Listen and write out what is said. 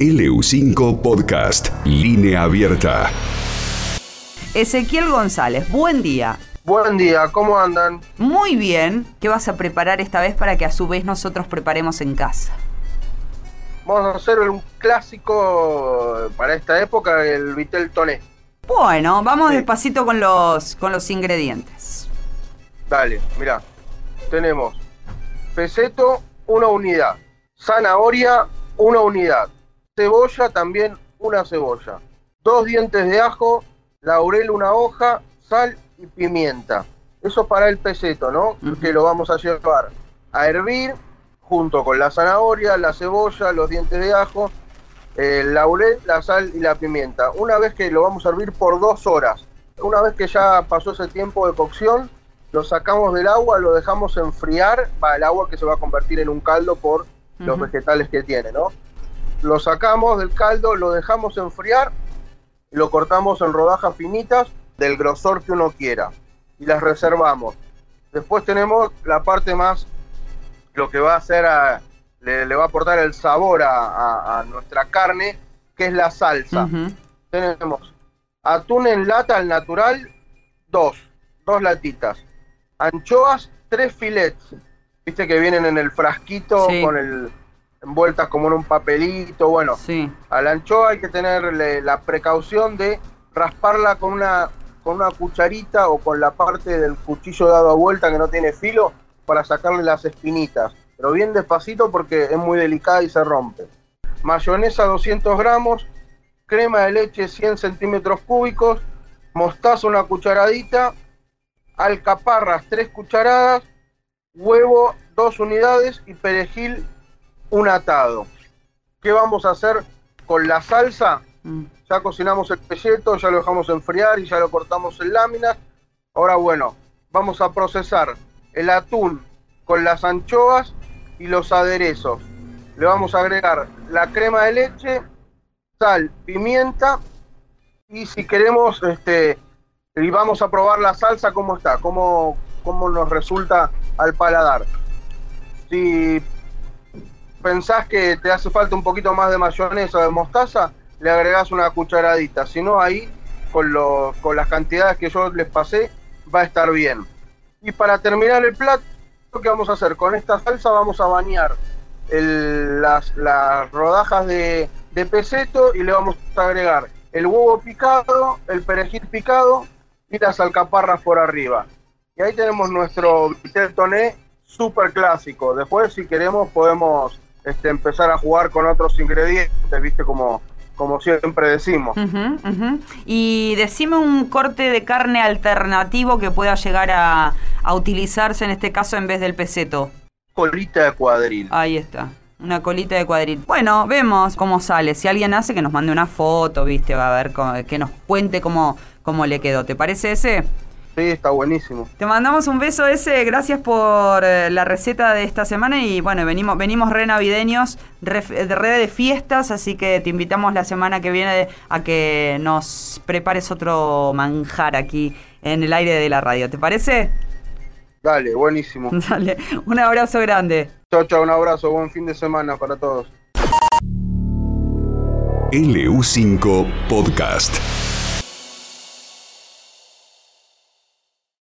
LU5 Podcast, línea abierta. Ezequiel González, buen día. Buen día, ¿cómo andan? Muy bien. ¿Qué vas a preparar esta vez para que a su vez nosotros preparemos en casa? Vamos a hacer un clásico para esta época, el Vitel Toné. Bueno, vamos Sí. despacito con los, con los ingredientes. Dale, mira. Tenemos peseto, una unidad. Zanahoria, una unidad. Cebolla, también una cebolla. Dos dientes de ajo, laurel, una hoja, sal y pimienta. Eso para el peseto, ¿no? Que lo vamos a llevar a hervir junto con la zanahoria, la cebolla, los dientes de ajo, el laurel, la sal y la pimienta. Una vez que lo vamos a hervir por dos horas. Una vez que ya pasó ese tiempo de cocción, lo sacamos del agua, lo dejamos enfriar, va el agua que se va a convertir en un caldo por los vegetales que tiene, ¿no? Lo sacamos del caldo, lo dejamos enfriar, lo cortamos en rodajas finitas del grosor que uno quiera y las reservamos. Después tenemos la parte más, lo que va a hacer, a- le, le va a aportar el sabor a, a- a nuestra carne, que es la salsa. Tenemos atún en lata al natural, dos, dos latitas. Anchoas, tres filets. Viste que vienen en el frasquito Sí. con el envueltas como en un papelito. Bueno, Sí. a la anchoa hay que tenerle la precaución de rasparla con una, con una cucharita o con la parte del cuchillo dado a vuelta que no tiene filo para sacarle las espinitas. Pero bien despacito porque es muy delicada y se rompe. Mayonesa 200 gramos, crema de leche 100 centímetros cúbicos, mostaza una cucharadita, alcaparras 3 cucharadas, huevo 2 unidades y perejil un atado. ¿Qué vamos a hacer con la salsa? Mm. Ya cocinamos el pelleto, ya lo dejamos enfriar y ya lo cortamos en láminas. Ahora bueno, vamos a procesar el atún con las anchoas y los aderezos. Le vamos a agregar la crema de leche, sal, pimienta y si queremos, este, y vamos a probar la salsa cómo está, cómo, cómo nos resulta al paladar. Si pensás que te hace falta un poquito más de mayonesa o de mostaza, le agregás una cucharadita. Si no, ahí, con, los- con las cantidades que yo les pasé, va a estar bien. Y para terminar el plato, ¿qué vamos a hacer? Con esta salsa vamos a bañar las, las rodajas de, de peseto y le vamos a agregar el huevo picado, el perejil picado y las alcaparras por arriba. Y ahí tenemos nuestro vitel toné súper clásico. Después, si queremos, podemos este, empezar a jugar con otros ingredientes, ¿viste? Como, como siempre decimos. Y decime un corte de carne alternativo que pueda llegar a, a utilizarse en este caso en vez del peseto. Colita de cuadril. Ahí está. Una colita de cuadril. Bueno, vemos cómo sale. Si alguien hace, que nos mande una foto, ¿viste? Va a ver, cómo- que nos cuente cómo, cómo le quedó. ¿Te parece ese? Sí, está buenísimo. Te mandamos un beso ese, gracias por eh, la receta de esta semana y bueno, venimos, venimos re navideños, re, de re de fiestas, así que te invitamos la semana que viene a que nos prepares otro manjar aquí en el aire de la radio, ¿te parece? Dale, buenísimo. Dale, un abrazo grande. Chao, chao, un abrazo, buen fin de semana para todos. LU5 Podcast.